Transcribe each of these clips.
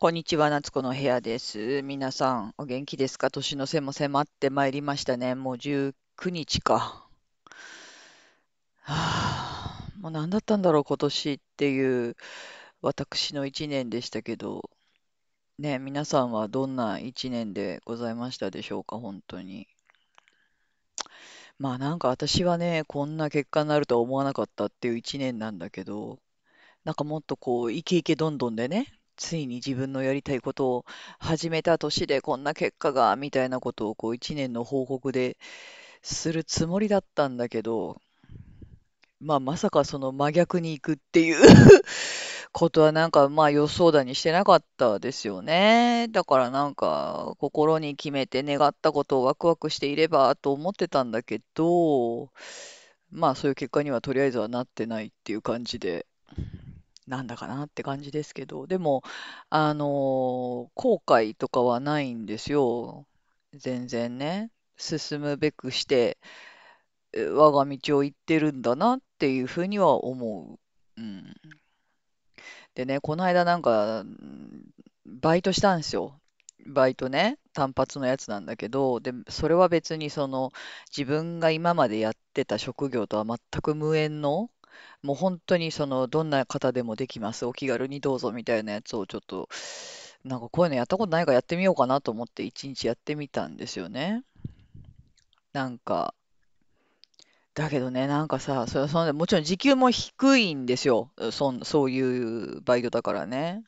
こんにちは、夏子の部屋です。皆さん、お元気ですか？年の瀬も迫ってまいりましたね。もう19日か。はあ、もう何だったんだろう、今年っていう私の1年でしたけど、ね、皆さんはどんな1年でございましたでしょうか、本当に。まあなんか私はね、こんな結果になるとは思わなかったっていう1年なんだけど、なんかもっとこう、イケイケどんどんでね、ついに自分のやりたいことを始めた年でこんな結果が、みたいなことをこう一年の報告でするつもりだったんだけど、まあまさかその真逆に行くっていう ことはなんかまあ予想だにしてなかったですよね。だからなんか心に決めて願ったことをワクワクしていればと思ってたんだけど、まあそういう結果にはとりあえずはなってないっていう感じで。なんだかなって感じですけど、でも、あの後悔とかはないんですよ。全然ね。進むべくして、我が道を行ってるんだなっていうふうには思う。うん。でね、この間なんか、バイトしたんですよ。バイトね、単発のやつなんだけど、で、それは別にその自分が今までやってた職業とは全く無縁のもう本当にその、どんな方でもできます。お気軽にどうぞみたいなやつをちょっと、なんかこういうのやったことないからやってみようかなと思って一日やってみたんですよね。なんか、だけどね、なんかさ、それそもちろん時給も低いんですよ。そん、そういうバイトだからね。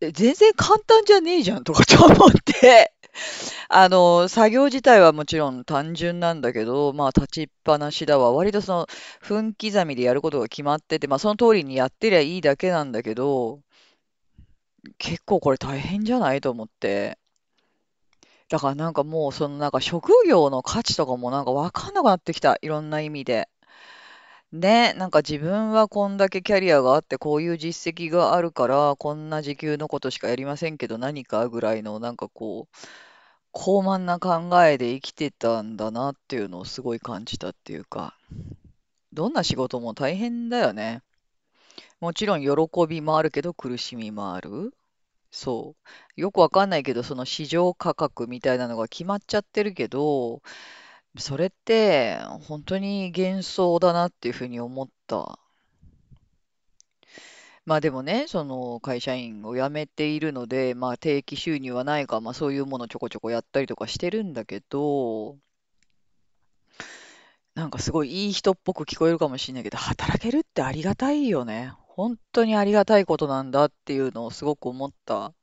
全然簡単じゃねえじゃんとかと思って あの、作業自体はもちろん単純なんだけど、まあ、立ちっぱなしだわ。割とその、分刻みでやることが決まってて、まあ、その通りにやってりゃいいだけなんだけど、結構これ大変じゃないと思って。だからなんかもう、そのなんか職業の価値とかもなんかわかんなくなってきた。いろんな意味で。ね、なんか自分はこんだけキャリアがあって、こういう実績があるから、こんな時給のことしかやりませんけど、何かぐらいの、なんかこう、高慢な考えで生きてたんだなっていうのをすごい感じたっていうか、どんな仕事も大変だよね。もちろん喜びもあるけど苦しみもある。そう。よくわかんないけど、その市場価格みたいなのが決まっちゃってるけど、それって本当に幻想だなっていうふうに思った。まあでもね、その会社員を辞めているので、まあ定期収入はないか、まあそういうものちょこちょこやったりとかしてるんだけど、なんかすごいいい人っぽく聞こえるかもしれないけど、働けるってありがたいよね。本当にありがたいことなんだっていうのをすごく思った。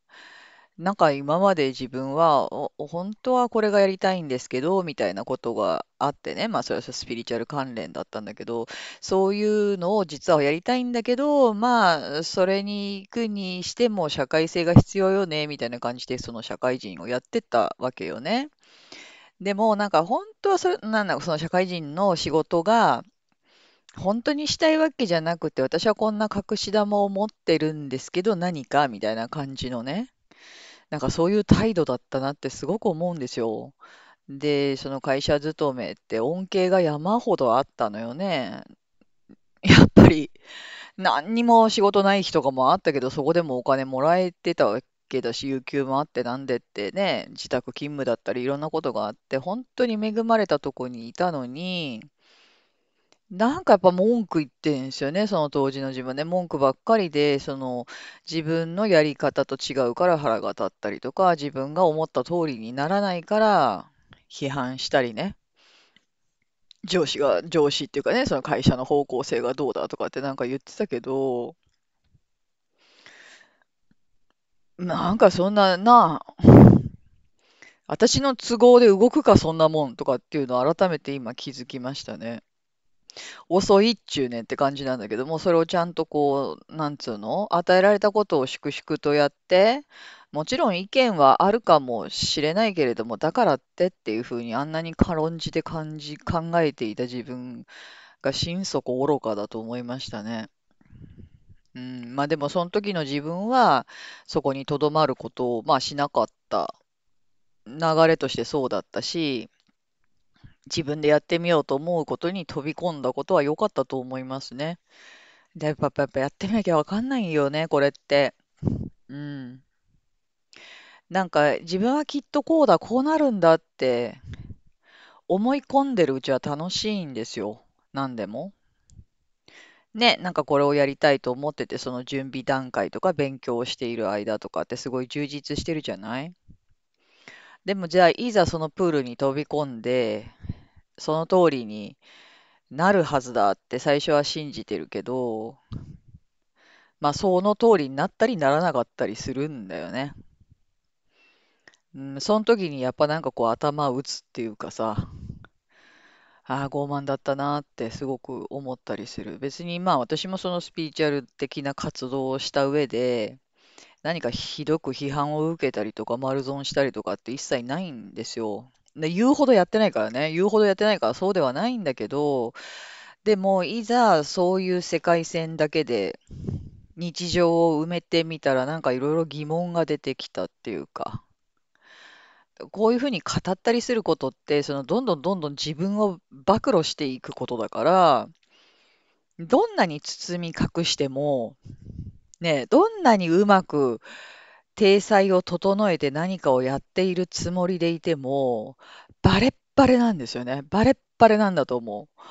なんか今まで自分は、お本当はこれがやりたいんですけど、みたいなことがあってね、まあそれはスピリチュアル関連だったんだけど、そういうのを実はやりたいんだけど、まあそれに行くにしても社会性が必要よね、みたいな感じでその社会人をやってったわけよね。でもなんか本当はそれ、なんだ、その社会人の仕事が、本当にしたいわけじゃなくて、私はこんな隠し玉を持ってるんですけど、何かみたいな感じのね。なんかそういう態度だったなってすごく思うんですよ。で、その会社勤めって恩恵が山ほどあったのよね。やっぱり何にも仕事ない日とかもあったけど、そこでもお金もらえてたわけだし、有給もあってなんでってね、自宅勤務だったりいろんなことがあって、本当に恵まれたとこにいたのに、なんかやっぱ文句言ってんですよね、その当時の自分ね。文句ばっかりで、その自分のやり方と違うから腹が立ったりとか、自分が思った通りにならないから批判したりね。上司が、上司っていうかね、その会社の方向性がどうだとかってなんか言ってたけど、なんかそんな、なあ、私の都合で動くかそんなもんとかっていうのを改めて今気づきましたね。遅いっちゅうねんって感じなんだけども、それをちゃんとこう、なんつうの？与えられたことを粛々とやって、もちろん意見はあるかもしれないけれども、だからってっていうふうにあんなに軽んじて感じ、考えていた自分が心底愚かだと思いましたね。うん、まあでもその時の自分はそこにとどまることをまあしなかった。流れとしてそうだったし、自分でやってみようと思うことに飛び込んだことは良かったと思いますね。で、やっぱやっぱやってみなきゃわかんないよね、これって。うん。なんか自分はきっとこうだ、こうなるんだって思い込んでるうちは楽しいんですよ。何でも。ね、なんかこれをやりたいと思ってて、その準備段階とか勉強をしている間とかってすごい充実してるじゃない？でもじゃあ、いざそのプールに飛び込んで、その通りになるはずだって最初は信じてるけど、まあその通りになったりならなかったりするんだよね。うん、その時にやっぱなんかこう頭を打つっていうかさ、ああ、傲慢だったなってすごく思ったりする。別にまあ私もそのスピリチュアル的な活動をした上で、何かひどく批判を受けたりとか丸損したりとかって一切ないんですよ。で言うほどやってないからね、言うほどやってないからそうではないんだけど、でもいざそういう世界線だけで日常を埋めてみたらなんかいろいろ疑問が出てきたっていうか、こういうふうに語ったりすることって、そのどんどんどんどん自分を暴露していくことだから、どんなに包み隠しても、ね、どんなにうまく体裁を整えて何かをやっているつもりでいても、バレッバレなんですよね。バレッバレなんだと思う。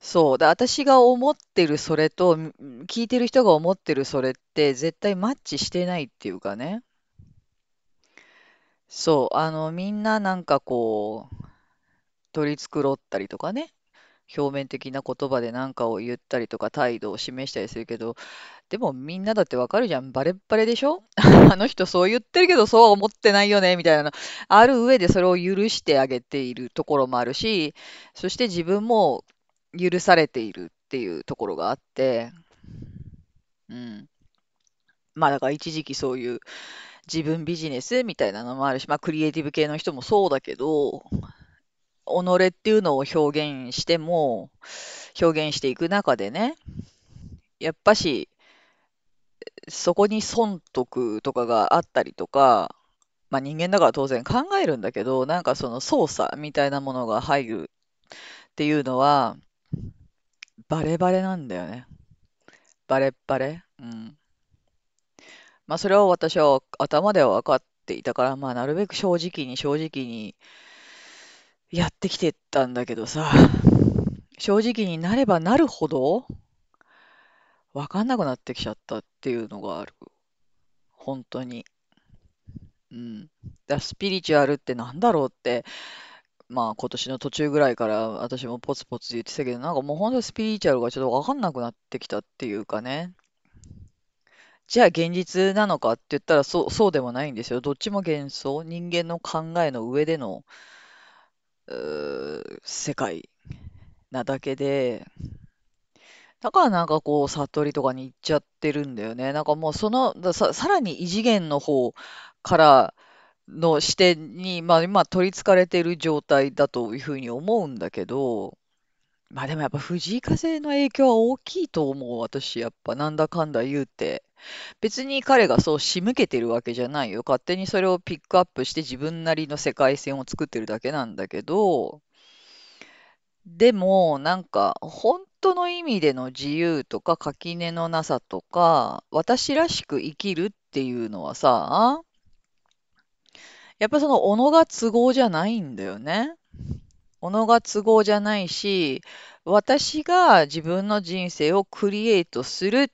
そう。で、私が思ってるそれと、聞いてる人が思ってるそれって絶対マッチしてないっていうかね。そう。あの、みんななんかこう、取り繕ったりとかね。表面的な言葉で何かを言ったりとか態度を示したりするけど、でもみんなだってわかるじゃん。バレッバレでしょ？あの人そう言ってるけどそうは思ってないよね、みたいな。ある上でそれを許してあげているところもあるし、そして自分も許されているっていうところがあって、うん。まあだから一時期そういう自分ビジネスみたいなのもあるし、まあクリエイティブ系の人もそうだけど、己っていうのを表現しても、表現していく中でね、やっぱしそこに損得とかがあったりとか、まあ人間だから当然考えるんだけど、なんかその操作みたいなものが入るっていうのは、バレバレなんだよね。バレバレ。うん。まあそれを私は頭では分かっていたから、まあなるべく正直に正直にやってきてたんだけどさ、正直になればなるほど分かんなくなってきちゃったっていうのがある。本当に。うん。だスピリチュアルってなんだろうって、まあ今年の途中ぐらいから私もポツポツ言ってたけど、なんかもう本当にスピリチュアルがちょっとわかんなくなってきたっていうかね。じゃあ現実なのかって言ったらそう、そうでもないんですよ。どっちも幻想、人間の考えの上での世界なだけで、だからなんかこう悟りとかに行っちゃってるんだよね。なんかもうその、ださ、さらに異次元の方からの視点に、まあ今取り憑かれてる状態だというふうに思うんだけど、まあでもやっぱ藤井風の影響は大きいと思う、私。やっぱなんだかんだ言うて。別に彼がそう仕向けてるわけじゃないよ。勝手にそれをピックアップして自分なりの世界線を作ってるだけなんだけど、でもなんか本当の意味での自由とか垣根のなさとか、私らしく生きるっていうのはさ、やっぱその、己が都合じゃないんだよね。己が都合じゃないし、私が自分の人生をクリエイトする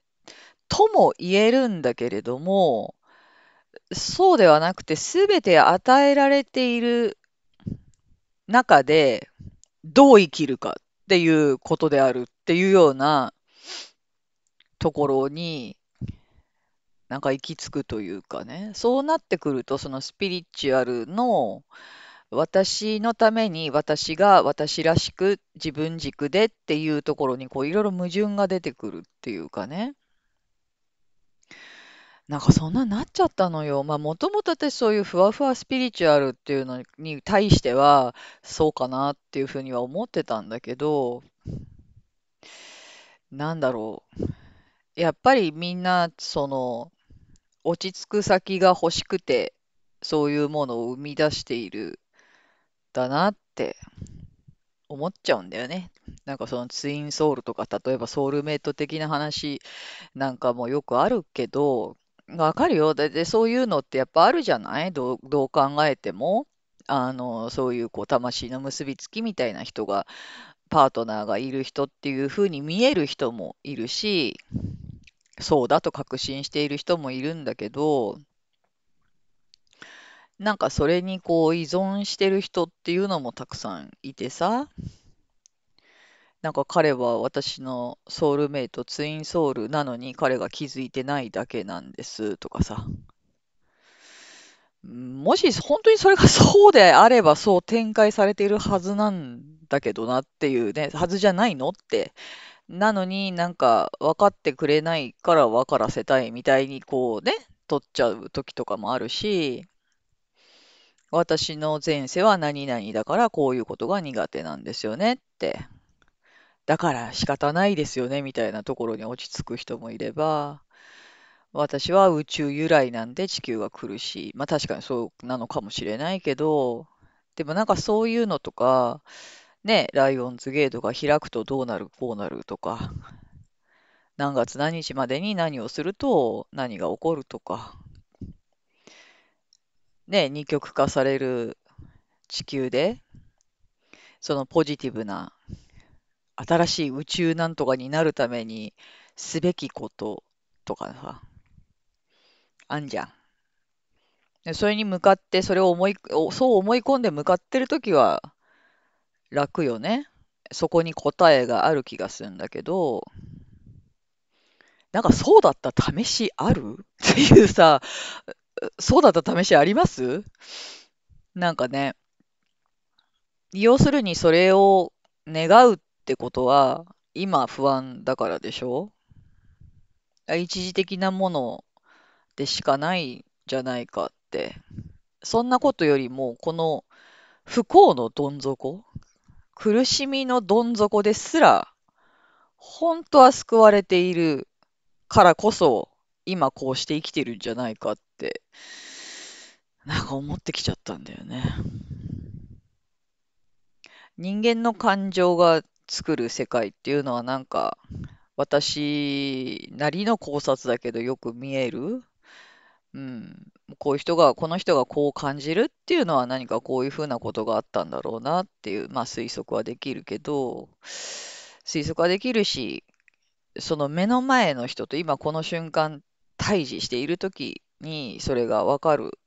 とも言えるんだけれども、そうではなくて、すべて与えられている中で、どう生きるかっていうことであるっていうようなところに、なんか行き着くというかね、そうなってくると、そのスピリチュアルの私のために私が私らしく自分軸でっていうところにこういろいろ矛盾が出てくるっていうかね。なんかそんなになっちゃったのよ。まあもともと私そういうふわふわスピリチュアルっていうのに対してはそうかなっていうふうには思ってたんだけど、なんだろう。やっぱりみんなその落ち着く先が欲しくてそういうものを生み出しているだなって思っちゃうんだよね。なんかそのツインソウルとか、例えばソウルメイト的な話なんかもよくあるけど、わかるよ。だってそういうのってやっぱあるじゃない？どう、どう考えても。あの、そういうこう魂の結びつきみたいな人が、パートナーがいる人っていう風に見える人もいるし、そうだと確信している人もいるんだけど、なんかそれにこう依存してる人っていうのもたくさんいてさ、なんか彼は私のソウルメイト、ツインソウルなのに彼が気づいてないだけなんですとかさ。もし本当にそれがそうであればそう展開されているはずなんだけどなっていうね、はずじゃないのって。なのになんか分かってくれないから分からせたいみたいにこうね、取っちゃう時とかもあるし、私の前世は何々だからこういうことが苦手なんですよねって。だから仕方ないですよねみたいなところに落ち着く人もいれば、私は宇宙由来なんで地球が苦しい。まあ確かにそうなのかもしれないけど、でもなんかそういうのとか、ね、ライオンズゲートが開くとどうなる、こうなるとか、何月何日までに何をすると何が起こるとか、ね、二極化される地球で、そのポジティブな新しい宇宙なんとかになるためにすべきこととかさ、あんじゃん。でそれに向かって、それを思い、そう思い込んで向かってるときは楽よね。そこに答えがある気がするんだけど、なんかそうだった試しある？っていうさ、そうだった試しあります？なんかね、要するにそれを願うってことは、今不安だからでしょ？一時的なものでしかないじゃないかって。そんなことよりも、この不幸のどん底、苦しみのどん底ですら、本当は救われているからこそ、今こうして生きてるんじゃないかって、なんか思ってきちゃったんだよね。人間の感情が作る世界っていうのはなんか、私なりの考察だけどよく見える。うん。こういう人が、この人がこう感じるっていうのは何かこういうふうなことがあったんだろうなっていう、まあ推測はできるけど、推測はできるし、その目の前の人と今この瞬間対峙している時にそれがわかる。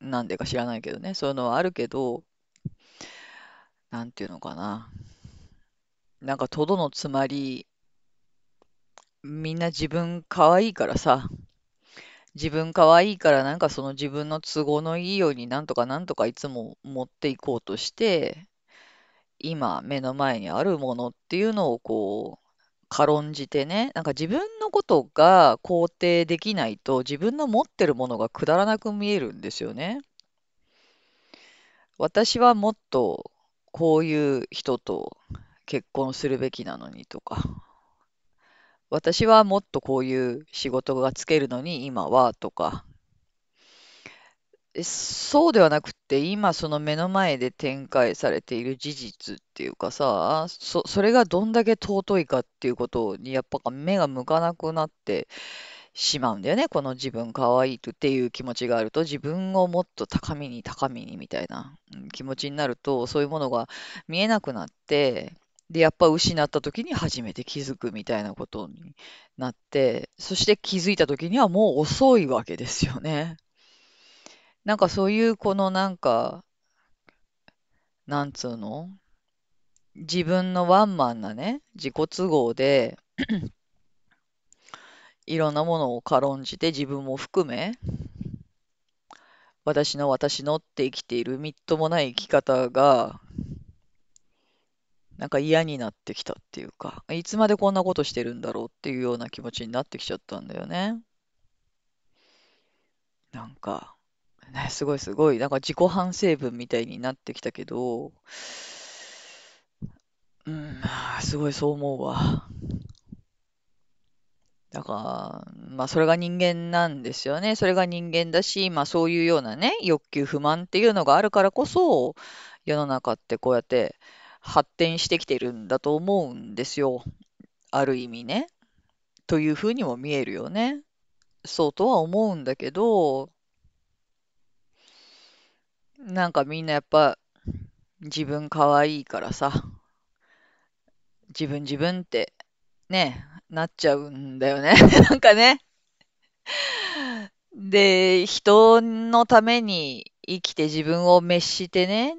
なんでか知らないけどね。そういうのはあるけど、なんていうのかな。なんかとどのつまり、みんな自分可愛いからさ、自分可愛いからなんかその自分の都合のいいようになんとかなんとかいつも持っていこうとして、今目の前にあるものっていうのをこう、軽んじてね、なんか自分のことが肯定できないと自分の持ってるものがくだらなく見えるんですよね。私はもっとこういう人と結婚するべきなのにとか、私はもっとこういう仕事がつけるのに今はとか、そうではなくて、今その目の前で展開されている事実っていうかさ、そ、それがどんだけ尊いかっていうことにやっぱ目が向かなくなってしまうんだよね。この自分可愛いっていう気持ちがあると、自分をもっと高みに高みにみたいな気持ちになると、そういうものが見えなくなって、で、やっぱ失った時に初めて気づくみたいなことになって、そして気づいた時にはもう遅いわけですよね。なんかそういうこのなんか、なんつうの？自分のワンマンなね、自己都合で いろんなものを軽んじて自分も含め、私の私のって生きているみっともない生き方が、なんか嫌になってきたっていうか、いつまでこんなことしてるんだろうっていうような気持ちになってきちゃったんだよね。なんか、ね、すごいすごい、なんか自己反省文みたいになってきたけど、うん、あすごいそう思うわ。だから、まあそれが人間なんですよね。それが人間だし、まあそういうようなね、欲求不満っていうのがあるからこそ、世の中ってこうやって発展してきてるんだと思うんですよ。ある意味ね。というふうにも見えるよね。そうとは思うんだけど、なんかみんなやっぱ自分可愛いからさ、自分自分ってね、なっちゃうんだよね。なんかね。で、人のために生きて自分を滅してね、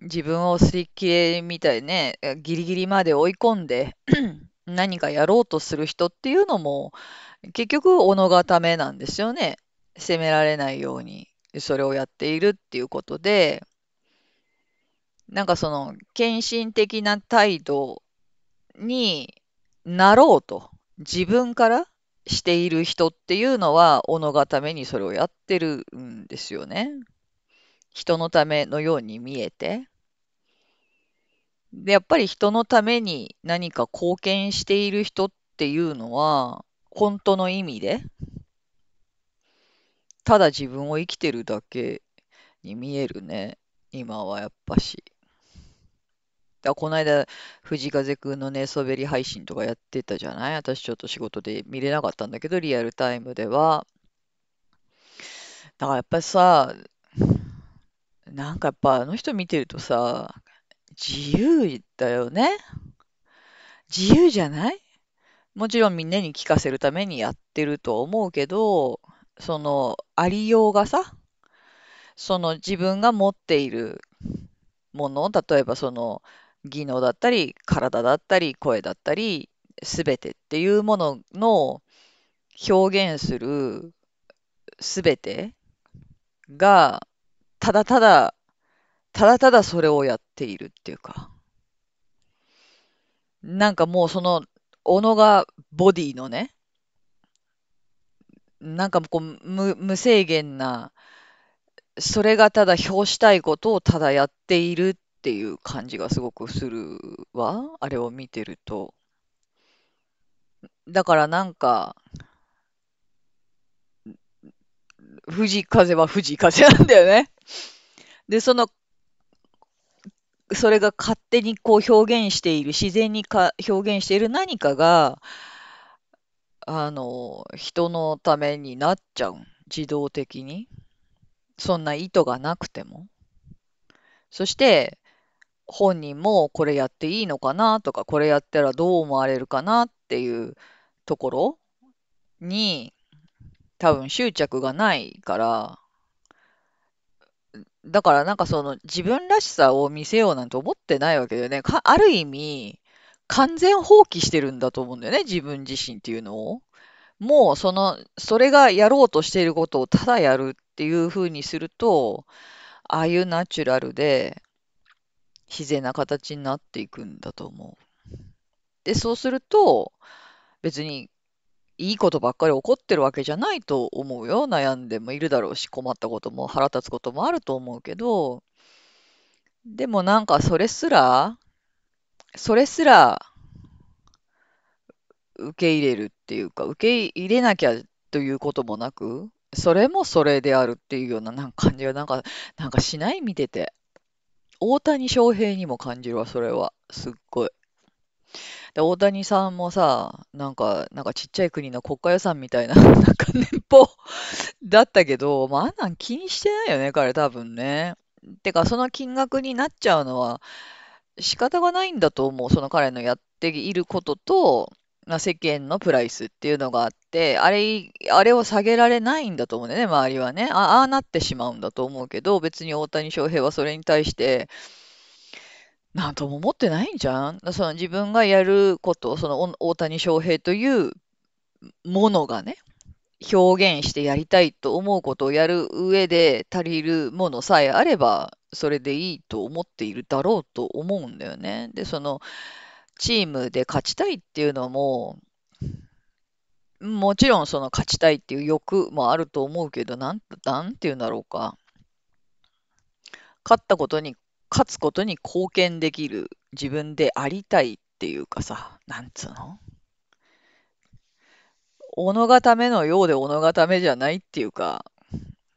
自分を擦り切れみたいね、ギリギリまで追い込んで 何かやろうとする人っていうのも結局己がためなんですよね。責められないようにそれをやっているっていうことで、なんかその献身的な態度になろうと自分からしている人っていうのは、己がためにそれをやってるんですよね。人のためのように見えて。で、やっぱり人のために何か貢献している人っていうのは、本当の意味で、ただ自分を生きてるだけに見えるね。今はやっぱし。だこの間、藤風くんの寝そべり配信とかやってたじゃない？私ちょっと仕事で見れなかったんだけど、リアルタイムでは。だからやっぱさ、なんかやっぱあの人見てるとさ、自由だよね？自由じゃない？もちろんみんなに聞かせるためにやってると思うけど、そのありようがさ、その自分が持っているもの、例えばその技能だったり、体だったり、声だったり、すべてっていうものの表現するすべてが、ただただ、ただただそれをやっているっていうか、なんかもうその、己がボディのね、なんかこう無、無制限な、それがただ表したいことをただやっているっていう感じがすごくするわ。あれを見てると。だからなんか、藤風は藤風なんだよね。で、その、それが勝手にこう表現している、自然にか表現している何かが、あの、人のためになっちゃう。自動的に。そんな意図がなくても。そして、本人もこれやっていいのかなとか、これやったらどう思われるかなっていうところに多分執着がないから、だからなんかその自分らしさを見せようなんて思ってないわけだよね。か、ある意味、完全放棄してるんだと思うんだよね、自分自身っていうのを。もうその、それがやろうとしていることをただやるっていう風にすると、ああいうナチュラルで自然な形になっていくんだと思う。で、そうすると、別にいいことばっかり起こってるわけじゃないと思うよ。悩んでもいるだろうし、困ったことも腹立つこともあると思うけど、でもなんかそれすら、それすら受け入れるっていうか、受け入れなきゃということもなく、それもそれであるっていうようななんか感じがなんか、なんかしない見てて。大谷翔平にも感じるわ、それは。すっごい。で、大谷さんもさ、なんか、なんかちっちゃい国の国家予算みたいな、なんか年俸だったけど、まあ、あんなん気にしてないよね、彼多分ね。てか、その金額になっちゃうのは仕方がないんだと思う。その彼のやっていることと、まあ、世間のプライスっていうのがあって、あれ、あれを下げられないんだと思うんだよね、周りはね。あ、あなってしまうんだと思うけど、別に大谷翔平はそれに対して、なんとも思ってないんじゃんその自分がやること、その大谷翔平というものがね、表現してやりたいと思うことをやる上で足りるものさえあれば、それでいいと思っているだろうと思うんだよね。で、そのチームで勝ちたいっていうのも、もちろんその勝ちたいっていう欲もあると思うけど、なん、なんていうんだろうか。勝ったことに、勝つことに貢献できる自分でありたいっていうかさ、なんつうの？己がためのようで己がためじゃないっていうか、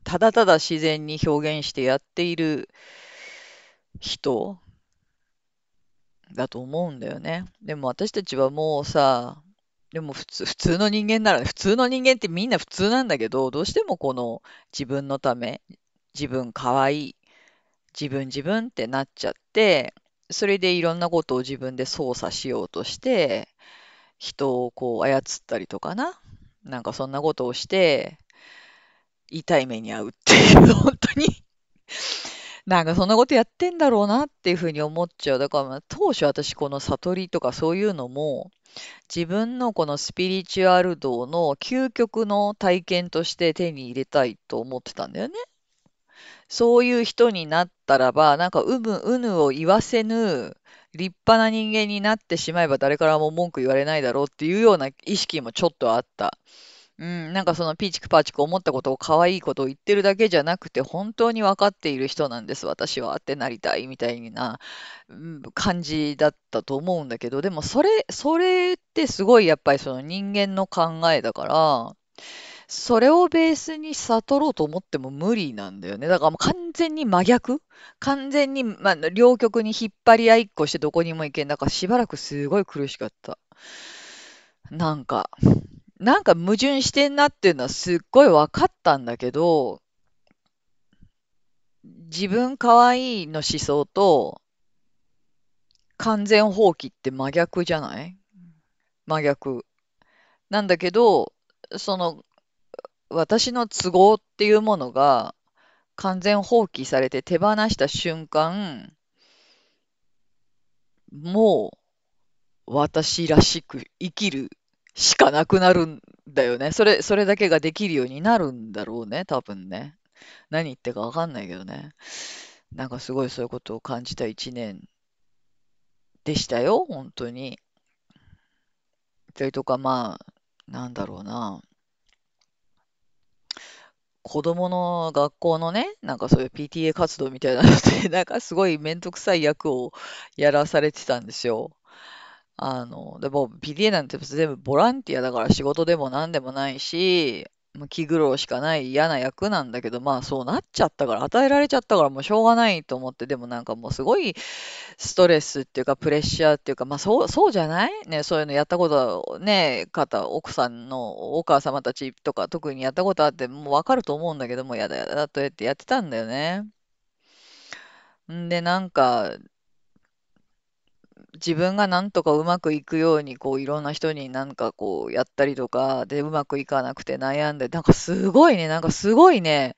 ただただ自然に表現してやっている人だと思うんだよね。でも私たちはもうさ、でも普通、普通の人間なら、普通の人間ってみんな普通なんだけど、どうしてもこの自分のため、自分可愛い、自分自分ってなっちゃって、それでいろんなことを自分で操作しようとして、人をこう操ったりとかな。なんかそんなことをして、痛い目に遭うっていう、本当に なんかそんなことやってんだろうなっていうふうに思っちゃう。だからまあ当初私この悟りとかそういうのも自分のこのスピリチュアル道の究極の体験として手に入れたいと思ってたんだよね。そういう人になったらば、なんかうむうぬを言わせぬ立派な人間になってしまえば誰からも文句言われないだろうっていうような意識もちょっとあった。うん、なんかそのピーチクパーチク思ったことを可愛いことを言ってるだけじゃなくて、本当に分かっている人なんです、私はってなりたいみたいな、うん、感じだったと思うんだけど、でもそれ、それってすごいやっぱりその人間の考えだから、それをベースに悟ろうと思っても無理なんだよね。だからもう完全に真逆？完全に、まあ、両極に引っ張り合いっこしてどこにも行けん。だからしばらくすごい苦しかった。なんか、なんか矛盾してんなっていうのはすっごい分かったんだけど、自分可愛いの思想と完全放棄って真逆じゃない？真逆。なんだけど、その私の都合っていうものが完全放棄されて手放した瞬間、もう私らしく生きるしかなくなるんだよね。それ、それだけができるようになるんだろうね、多分ね。何言ってかわかんないけどね。なんかすごいそういうことを感じた一年でしたよ、本当に。それとかまあ、なんだろうな。子供の学校のね、なんかそういう PTA 活動みたいなので、なんかすごいめんどくさい役をやらされてたんですよ。あの、でも PTA なんて全部ボランティアだから仕事でも何でもないし、気苦労しかない嫌な役なんだけど、まあそうなっちゃったから、与えられちゃったからもうしょうがないと思って、でもなんかもうすごいストレスっていうかプレッシャーっていうか、まあそう、そうじゃない？ね、そういうのやったことね、方、奥さんのお母様たちとか特にやったことあってもうわかると思うんだけども、やだやだとやってやってたんだよね。んで、なんか、自分がなんとかうまくいくように、こう、いろんな人になんかこう、やったりとか、で、うまくいかなくて悩んで、なんかすごいね、なんかすごいね、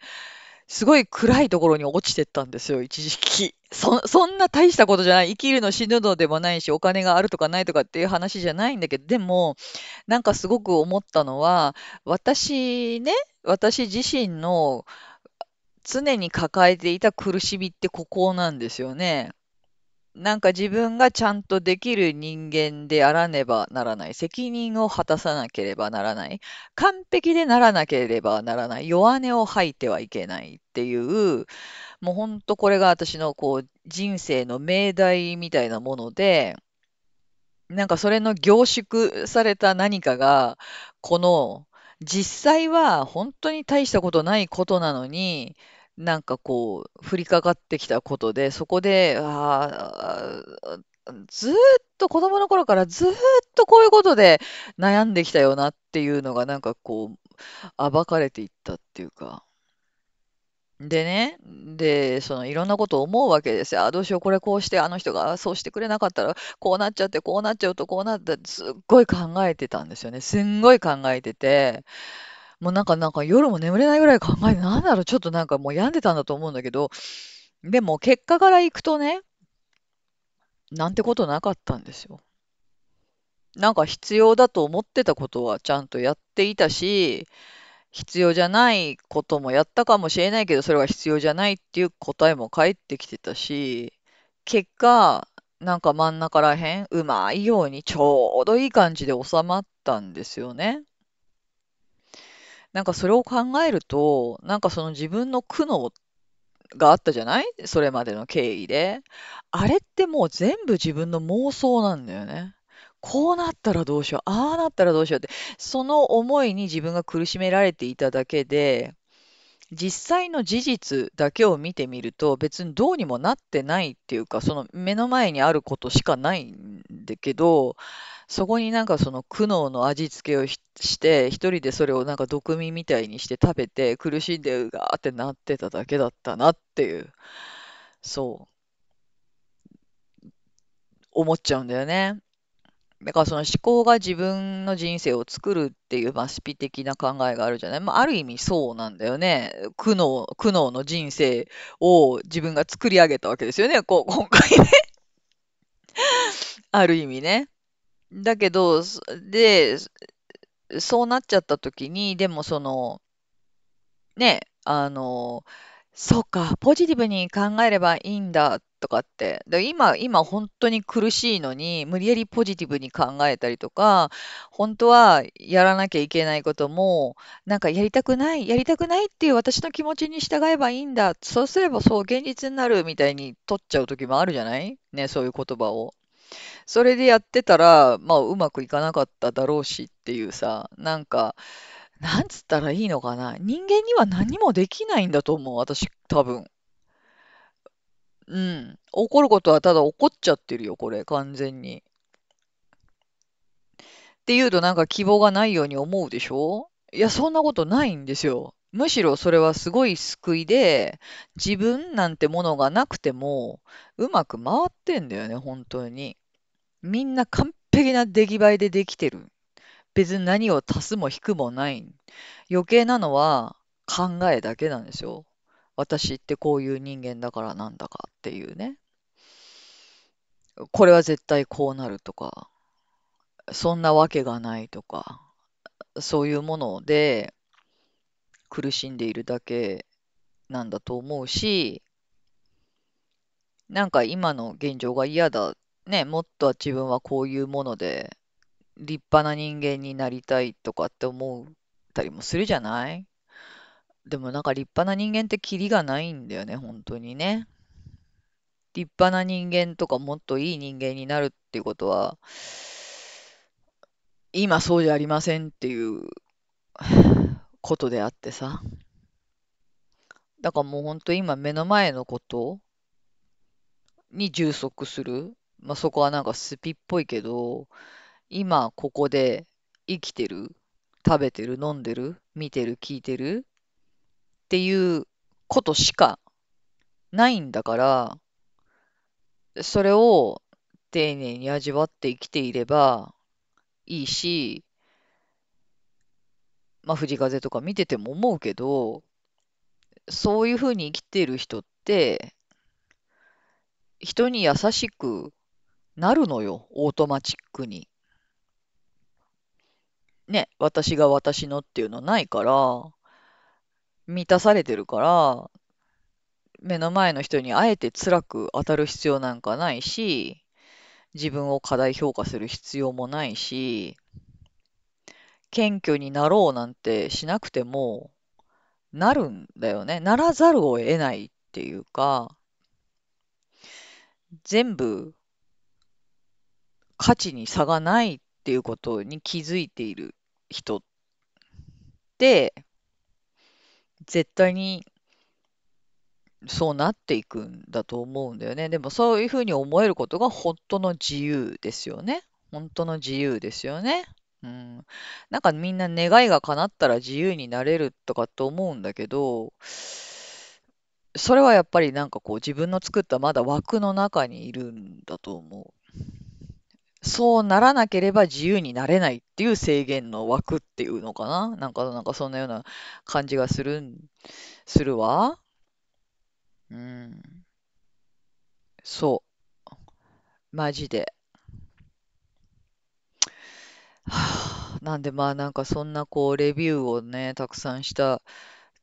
すごい暗いところに落ちてったんですよ、一時期。そ、そんな大したことじゃない。生きるの死ぬのでもないし、お金があるとかないとかっていう話じゃないんだけど、でも、なんかすごく思ったのは、私ね、私自身の常に抱えていた苦しみってここなんですよね。なんか自分がちゃんとできる人間であらねばならない。責任を果たさなければならない。完璧でならなければならない。弱音を吐いてはいけないっていう、もうほんとこれが私のこう人生の命題みたいなもので、なんかそれの凝縮された何かが、この実際は本当に大したことないことなのに、なんかこう、降りかかってきたことで、そこで、あ、ずっと子供の頃からずっとこういうことで悩んできたよなっていうのがなんかこう、暴かれていったっていうか。でね、で、そのいろんなことを思うわけですよ。あ、どうしよう、これこうして、あの人がそうしてくれなかったら、こうなっちゃって、こうなっちゃうと、こうなって、すっごい考えてたんですよね。すんごい考えてて、もうなんか、なんか夜も眠れないぐらい考えて、なんだろう、ちょっとなんかもう病んでたんだと思うんだけど、でも結果からいくとね、なんてことなかったんですよ。なんか必要だと思ってたことはちゃんとやっていたし、必要じゃないこともやったかもしれないけど、それは必要じゃないっていう答えも返ってきてたし、結果、なんか真ん中らへん、うまいようにちょうどいい感じで収まったんですよね。なんかそれを考えると、なんかその自分の苦悩があったじゃない？それまでの経緯で。あれってもう全部自分の妄想なんだよね。こうなったらどうしよう、ああなったらどうしようって、その思いに自分が苦しめられていただけで、実際の事実だけを見てみると別にどうにもなってないっていうかその目の前にあることしかないんだけどそこになんかその苦悩の味付けをし、して一人でそれをなんか毒味みたいにして食べて苦しんでうがーってなってただけだったなっていう、そう、思っちゃうんだよね。だからその思考が自分の人生を作るっていう、まあ、スピ的な考えがあるじゃない？まあ、ある意味そうなんだよね。苦悩、苦悩の人生を自分が作り上げたわけですよね。こう、今回ね。ある意味ね。だけど、で、そうなっちゃった時に、でもその、ね、あの、そうか、ポジティブに考えればいいんだとかって。で、今、今本当に苦しいのに、無理やりポジティブに考えたりとか、本当はやらなきゃいけないことも、なんかやりたくない、やりたくないっていう私の気持ちに従えばいいんだ。そうすればそう現実になるみたいに取っちゃう時もあるじゃない？ね、そういう言葉を。それでやってたら、まあ、うまくいかなかっただろうしっていうさ、なんか、なんつったらいいのかな。人間には何もできないんだと思う、私、多分。うん。怒ることはただ怒っちゃってるよ、これ、完全に。っていうとなんか希望がないように思うでしょ？いや、そんなことないんですよ。むしろそれはすごい救いで、自分なんてものがなくても、うまく回ってんだよね、本当に。みんな完璧な出来栄えでできてる。別に何を足すも引くもない。余計なのは考えだけなんですよ。私ってこういう人間だからなんだかっていうね。これは絶対こうなるとか、そんなわけがないとか、そういうもので苦しんでいるだけなんだと思うし、なんか今の現状が嫌だ。ね、もっと自分はこういうもので立派な人間になりたいとかって思ったりもするじゃない？でもなんか立派な人間ってキリがないんだよね、本当にね。立派な人間とかもっといい人間になるっていうことは、今そうじゃありませんっていうことであってさ。だからもう本当今目の前のことに充足する。まあそこはなんかスピっぽいけど、今ここで生きてる、食べてる、飲んでる、見てる、聞いてるっていうことしかないんだから、それを丁寧に味わって生きていればいいし、まあ、藤井風とか見てても思うけど、そういうふうに生きてる人って、人に優しくなるのよ、オートマチックに。ね、私が私のっていうのないから、満たされてるから、目の前の人にあえて辛く当たる必要なんかないし、自分を過大評価する必要もないし、謙虚になろうなんてしなくても、なるんだよね。ならざるを得ないっていうか、全部価値に差がないっていうことに気づいている人って、絶対にそうなっていくんだと思うんだよね。でもそういうふうに思えることが本当の自由ですよね。本当の自由ですよね。うん。なんかみんな願いが叶ったら自由になれるとかって思うんだけど、それはやっぱりなんかこう自分の作ったまだ枠の中にいるんだと思う。そうならなければ自由になれないっていう制限の枠っていうのかななんか、なんかそんなような感じがする、するわ。うん。そう。マジで。は あなんでまあなんかそんなこうレビューをね、たくさんした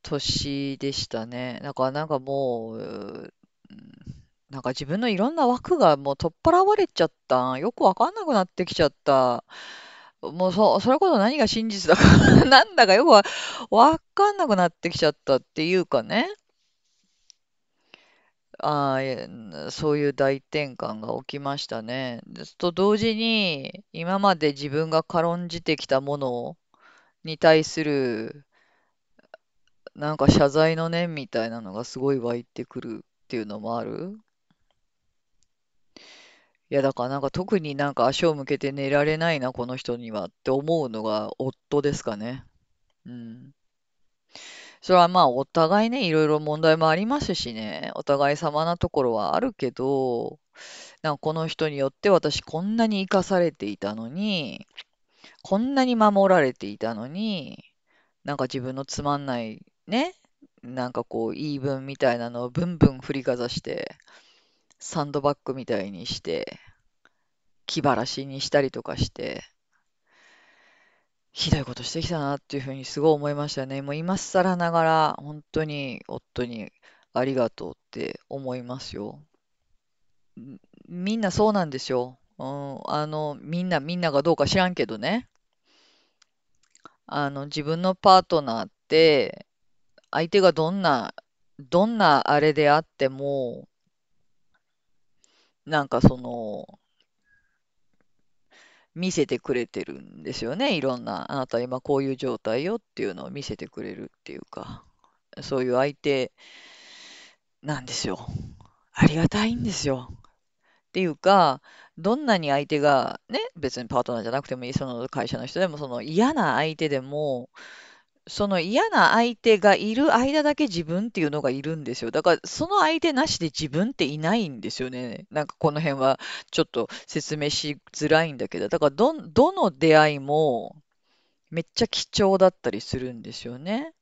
年でしたね。だからなんかもう、うんなんか自分のいろんな枠がもう取っ払われちゃった。よくわかんなくなってきちゃった。もうそ、それこそ何が真実だかなんだかよくわ、わかんなくなってきちゃったっていうかね。ああ、えそういう大転換が起きましたね。ですと同時に、今まで自分が軽んじてきたものに対する、なんか謝罪の念みたいなのがすごい湧いてくるっていうのもある。いや、だからなんか特になんか足を向けて寝られないな、この人にはって思うのが夫ですかね。うん。それはまあお互いね、いろいろ問題もありますしね、お互い様なところはあるけど、なんかこの人によって私こんなに生かされていたのに、こんなに守られていたのに、なんか自分のつまんないね、なんかこう言い分みたいなのをブンブン振りかざして、サンドバッグみたいにして、気晴らしにしたりとかして、ひどいことしてきたなっていうふうにすごい思いましたね。もう今更ながら本当に夫にありがとうって思いますよ。みんなそうなんですよ。うん、あの、みんな、みんながどうか知らんけどね。あの、自分のパートナーって、相手がどんな、どんなあれであっても、なんかその、見せてくれてるんですよね。いろんな、あなた今こういう状態よっていうのを見せてくれるっていうか、そういう相手なんですよ。ありがたいんですよ。っていうか、どんなに相手がね、別にパートナーじゃなくてもいい、その会社の人でも、その嫌な相手でも、その嫌な相手がいる間だけ自分っていうのがいるんですよ。だから、その相手なしで自分っていないんですよね。なんかこの辺はちょっと説明しづらいんだけど、だからど、どの出会いもめっちゃ貴重だったりするんですよね。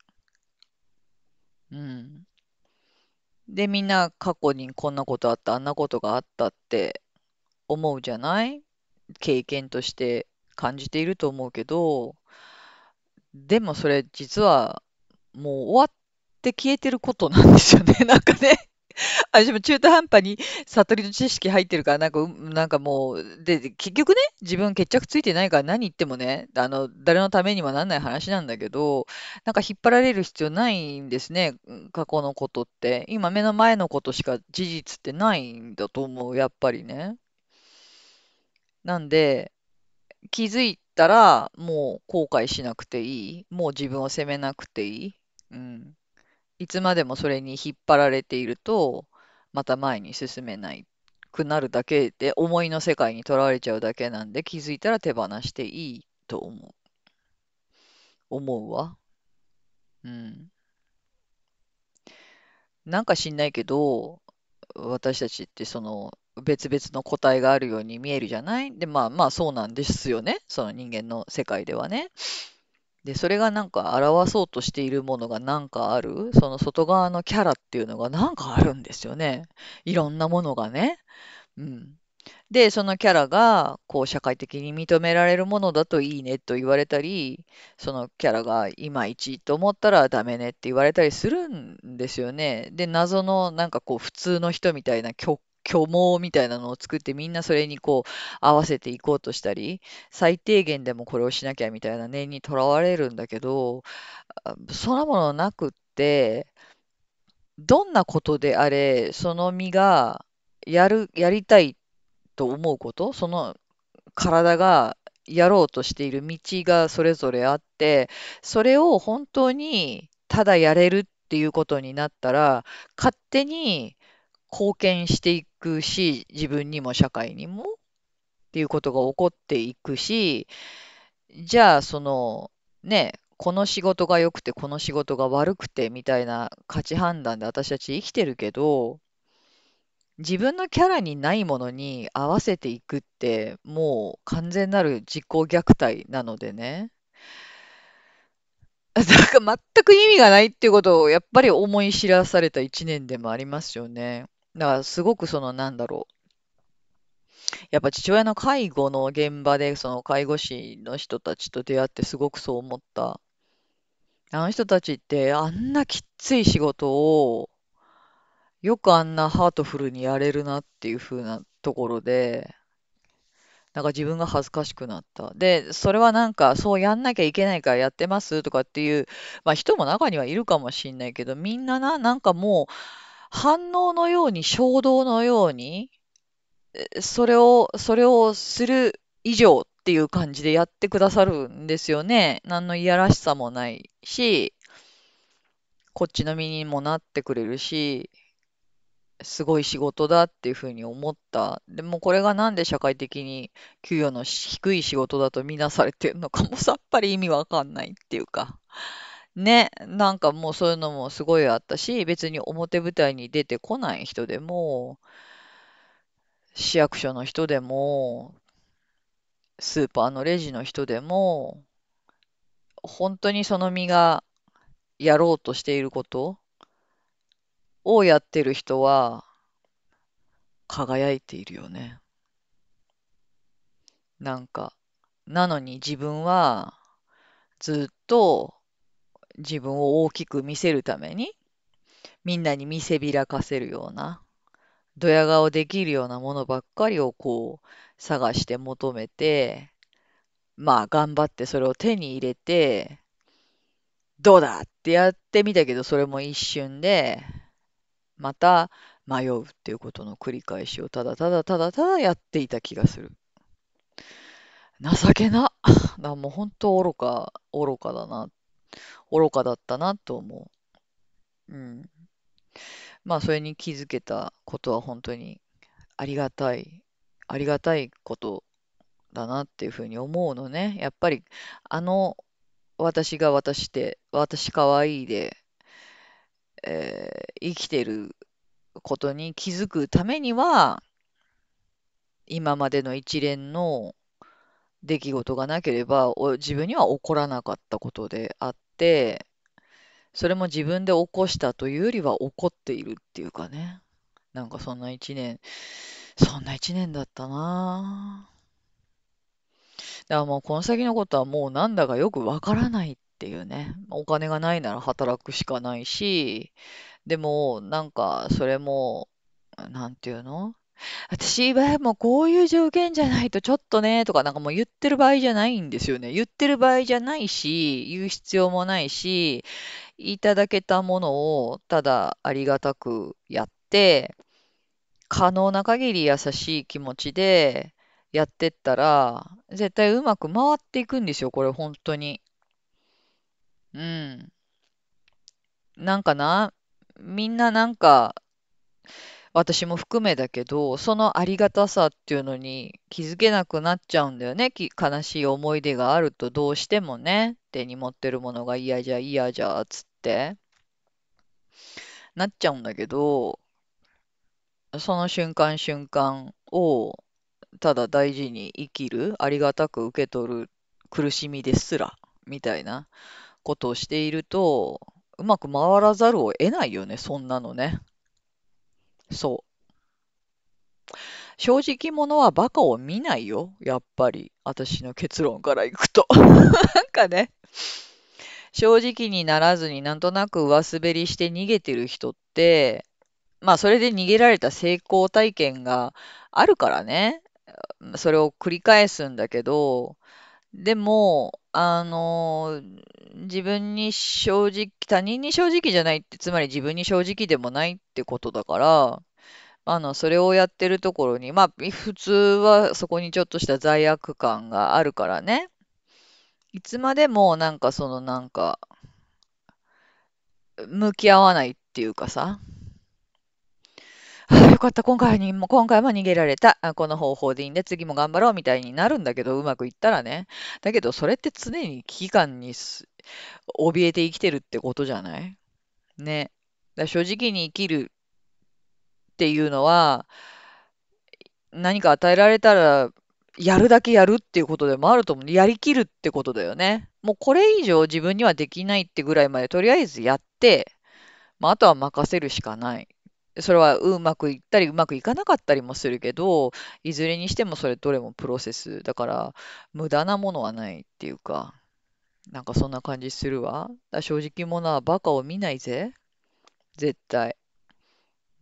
うん。で、みんな過去にこんなことあった、あんなことがあったって思うじゃない？経験として感じていると思うけど、でもそれ実はもう終わって消えてることなんですよね。なんかね。あ、でも中途半端に悟りの知識入ってるから、なんか、なんかもう、で、結局ね、自分決着ついてないから何言ってもね、あの、誰のためにもなんない話なんだけど、なんか引っ張られる必要ないんですね、過去のことって。今目の前のことしか事実ってないんだと思う、やっぱりね。なんで、気づいたら、もう後悔しなくていい。もう自分を責めなくていい。うん。いつまでもそれに引っ張られていると、また前に進めないくなるだけで、思いの世界にとらわれちゃうだけなんで、気づいたら手放していいと思う。思うわ。うん。なんか知んないけど、私たちってその別々の個体があるように見えるじゃない？で、まあまあそうなんですよね。その人間の世界ではね。で、それがなんか表そうとしているものがなんかある、その外側のキャラっていうのがなんかあるんですよね。いろんなものがね。うん。で、そのキャラが、こう、社会的に認められるものだといいねと言われたり、そのキャラがいまいちと思ったらダメねって言われたりするんですよね。で、謎のなんかこう、普通の人みたいな虚、虚妄みたいなのを作ってみんなそれにこう合わせていこうとしたり最低限でもこれをしなきゃみたいな念にとらわれるんだけどそんなものなくってどんなことであれその身がやる、やりたいと思うこと、その体がやろうとしている道がそれぞれあって、それを本当にただやれるっていうことになったら、勝手に貢献していくし、自分にも社会にもっていうことが起こっていくし、じゃあそのね、この仕事が良くてこの仕事が悪くてみたいな価値判断で私たち生きてるけど、自分のキャラにないものに合わせていくって、もう完全なる自己虐待なのでね。だから全く意味がないっていうことをやっぱり思い知らされた一年でもありますよね。だからすごくそのなんだろう。やっぱ父親の介護の現場でその介護士の人たちと出会ってすごくそう思った。あの人たちってあんなきつい仕事をよくあんなハートフルにやれるなっていう風なところで、なんか自分が恥ずかしくなった。で、それはなんかそうやんなきゃいけないからやってますとかっていう、まあ人も中にはいるかもしんないけど、みんなな、なんかもう反応のように衝動のように、それを、それをする以上っていう感じでやってくださるんですよね。何のいやらしさもないし、こっちの身にもなってくれるし、すごい仕事だっていうふうに思った。でもこれがなんで社会的に給与の低い仕事だとみなされてるのかもさっぱり意味わかんないっていうか。ね、なんかもうそういうのもすごいあったし、別に表舞台に出てこない人でも、市役所の人でも、スーパーのレジの人でも、本当にその身がやろうとしていることをやってる人は輝いているよね。なんか、なのに自分はずっと自分を大きく見せるためにみんなに見せびらかせるようなドヤ顔できるようなものばっかりをこう探して求めてまあ頑張ってそれを手に入れてどうだってやってみたけどそれも一瞬でまた迷うっていうことの繰り返しをただただただただやっていた気がする。情けな。だもう本当愚か、愚かだなっ。愚かだったなと思う。うん。まあそれに気づけたことは本当にありがたい、ありがたいことだなっていうふうに思うのね。やっぱりあの私が私で、私可愛いで、えー生きてることに気づくためには、今までの一連の出来事がなければ、お自分には起こらなかったことであって、それも自分で起こしたというよりは起こっているっていうかね。なんかそんな一年、そんな一年だったなぁ。だからもうこの先のことはもうなんだかよくわからないっていうね。お金がないなら働くしかないし、でもなんかそれも、なんていうの？私はもうこういう条件じゃないとちょっとね、とかなんかもう言ってる場合じゃないんですよね。言ってる場合じゃないし、言う必要もないし、いただけたものをただありがたくやって、可能な限り優しい気持ちでやってったら、絶対うまく回っていくんですよ、これ本当に。うん。なんかな、みんななんか私も含めだけど、そのありがたさっていうのに気づけなくなっちゃうんだよね。き悲しい思い出があるとどうしてもね、手に持ってるものが嫌じゃ嫌じゃ、つってなっちゃうんだけど、その瞬間瞬間をただ大事に生きる、ありがたく受け取る苦しみですら、みたいなことをしていると、うまく回らざるを得ないよね、そんなのね。そう。正直者はバカを見ないよ。やっぱり。私の結論からいくと。なんかね、正直にならずになんとなく上滑りして逃げてる人って、まあそれで逃げられた成功体験があるからね。それを繰り返すんだけど、でも、あの自分に正直、他人に正直じゃないって、つまり自分に正直でもないってことだから、あの、それをやってるところに、まあ、普通はそこにちょっとした罪悪感があるからね。いつまでもなんかそのなんか、向き合わないっていうかさ、ああ、よかった、今回にも、今回も逃げられた。この方法でいいんで、次も頑張ろうみたいになるんだけど、うまくいったらね。だけど、それって常に危機感にす怯えて生きてるってことじゃない？ね。だ正直に生きるっていうのは、何か与えられたら、やるだけやるっていうことでもあると思う。やりきるってことだよね。もうこれ以上自分にはできないってぐらいまでとりあえずやって、まあ、あとは任せるしかない。それはうまくいったりうまくいかなかったりもするけど、いずれにしてもそれどれもプロセスだから無駄なものはないっていうか、なんかそんな感じするわ。だ正直者はバカを見ないぜ。絶対。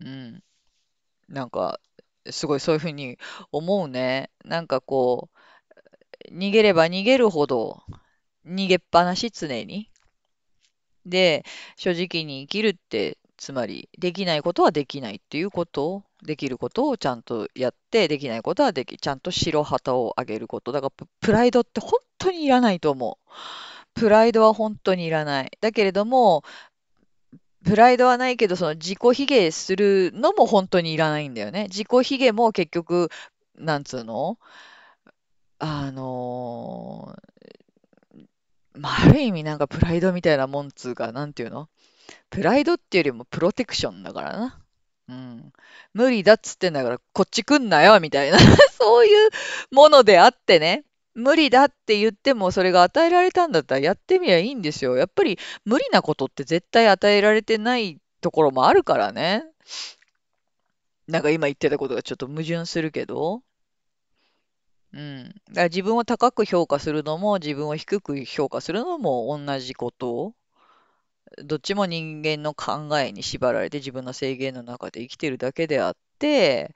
うん。なんか、すごいそういうふうに思うね。なんかこう、逃げれば逃げるほど逃げっぱなし常に。で、正直に生きるって、つまり、できないことはできないっていうことを、できることをちゃんとやって、できないことはでき、ちゃんと白旗を上げること。だからプ、プライドって本当にいらないと思う。プライドは本当にいらない。だけれども、プライドはないけど、その自己卑下するのも本当にいらないんだよね。自己卑下も結局、なんつうの？あのーまあ、ある意味なんかプライドみたいなもんつうか、なんていうの？プライドっていうよりもプロテクションだからな。うん。無理だっつってんだから、こっち来んなよ、みたいな そういうものであってね。無理だって言っても、それが与えられたんだったらやってみりゃいいんですよ。やっぱり無理なことって絶対与えられてないところもあるからね。なんか今言ってたことがちょっと矛盾するけど。うん。だから自分を高く評価するのも自分を低く評価するのも同じこと。どっちも人間の考えに縛られて自分の制限の中で生きてるだけであって、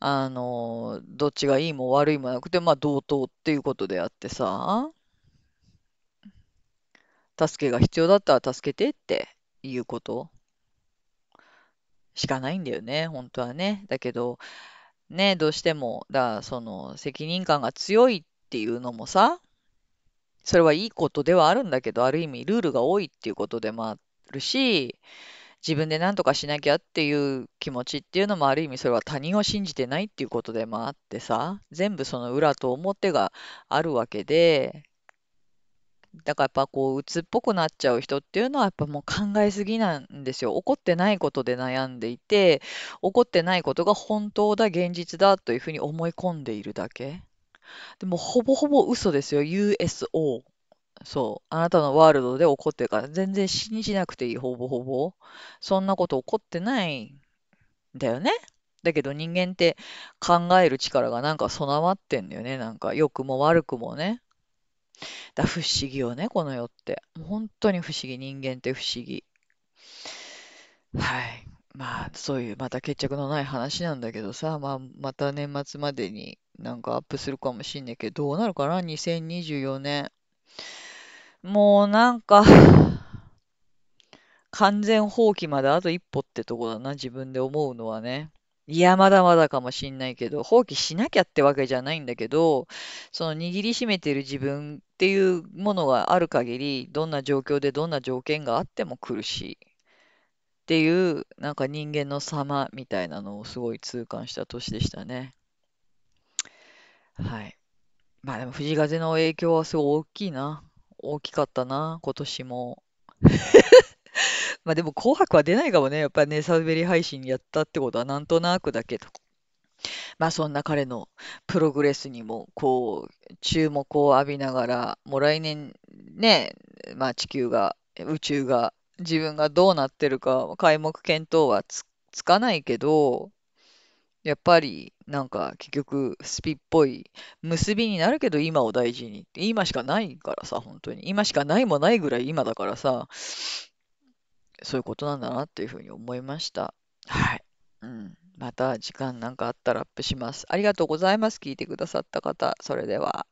あの、どっちがいいも悪いもなくて、まあ同等っていうことであってさ、助けが必要だったら助けてっていうことしかないんだよね、本当はね。だけど、ね、どうしても、だ、その責任感が強いっていうのもさ、それはいいことではあるんだけど、ある意味ルールが多いっていうことでもあるし、自分で何とかしなきゃっていう気持ちっていうのもある意味それは他人を信じてないっていうことでもあってさ、全部その裏と表があるわけで、だからやっぱこう鬱っぽくなっちゃう人っていうのはやっぱもう考えすぎなんですよ。起こってないことで悩んでいて、起こってないことが本当だ、現実だというふうに思い込んでいるだけ。でもほぼほぼ嘘ですよ。USO。そう。あなたのワールドで起こってるから、全然信じなくていい、ほぼほぼ。そんなこと起こってないんだよね。だけど人間って考える力がなんか備わってんだよね。なんか良くも悪くもね。だ不思議よね、この世って。本当に不思議。人間って不思議。はい。まあ、そういう、また決着のない話なんだけどさ、まあ、また年末までになんかアップするかもしんないけど、どうなるかな ?2024 年。もうなんか、完全放棄まであと一歩ってとこだな、自分で思うのはね。いや、まだまだかもしんないけど、放棄しなきゃってわけじゃないんだけど、その握りしめてる自分っていうものがある限り、どんな状況でどんな条件があっても苦しいっていう、なんか人間の様みたいなのをすごい痛感した年でしたね。はい。まあでも藤風の影響はすごい大きいな。大きかったな、今年も。まあでも紅白は出ないかもね。やっぱりね、サウベリ配信やったってことはなんとなくだけど。まあそんな彼のプログレスにもこう注目を浴びながら、もう来年ね、まあ地球が、宇宙が自分がどうなってるか皆目見当はつ、つかないけど、やっぱりなんか結局スピっぽい結びになるけど今を大事に今しかないからさ、本当に。今しかないもないぐらい今だからさ、そういうことなんだなっていうふうに思いました。はい。うん。また時間なんかあったらアップします。ありがとうございます。聞いてくださった方。それでは。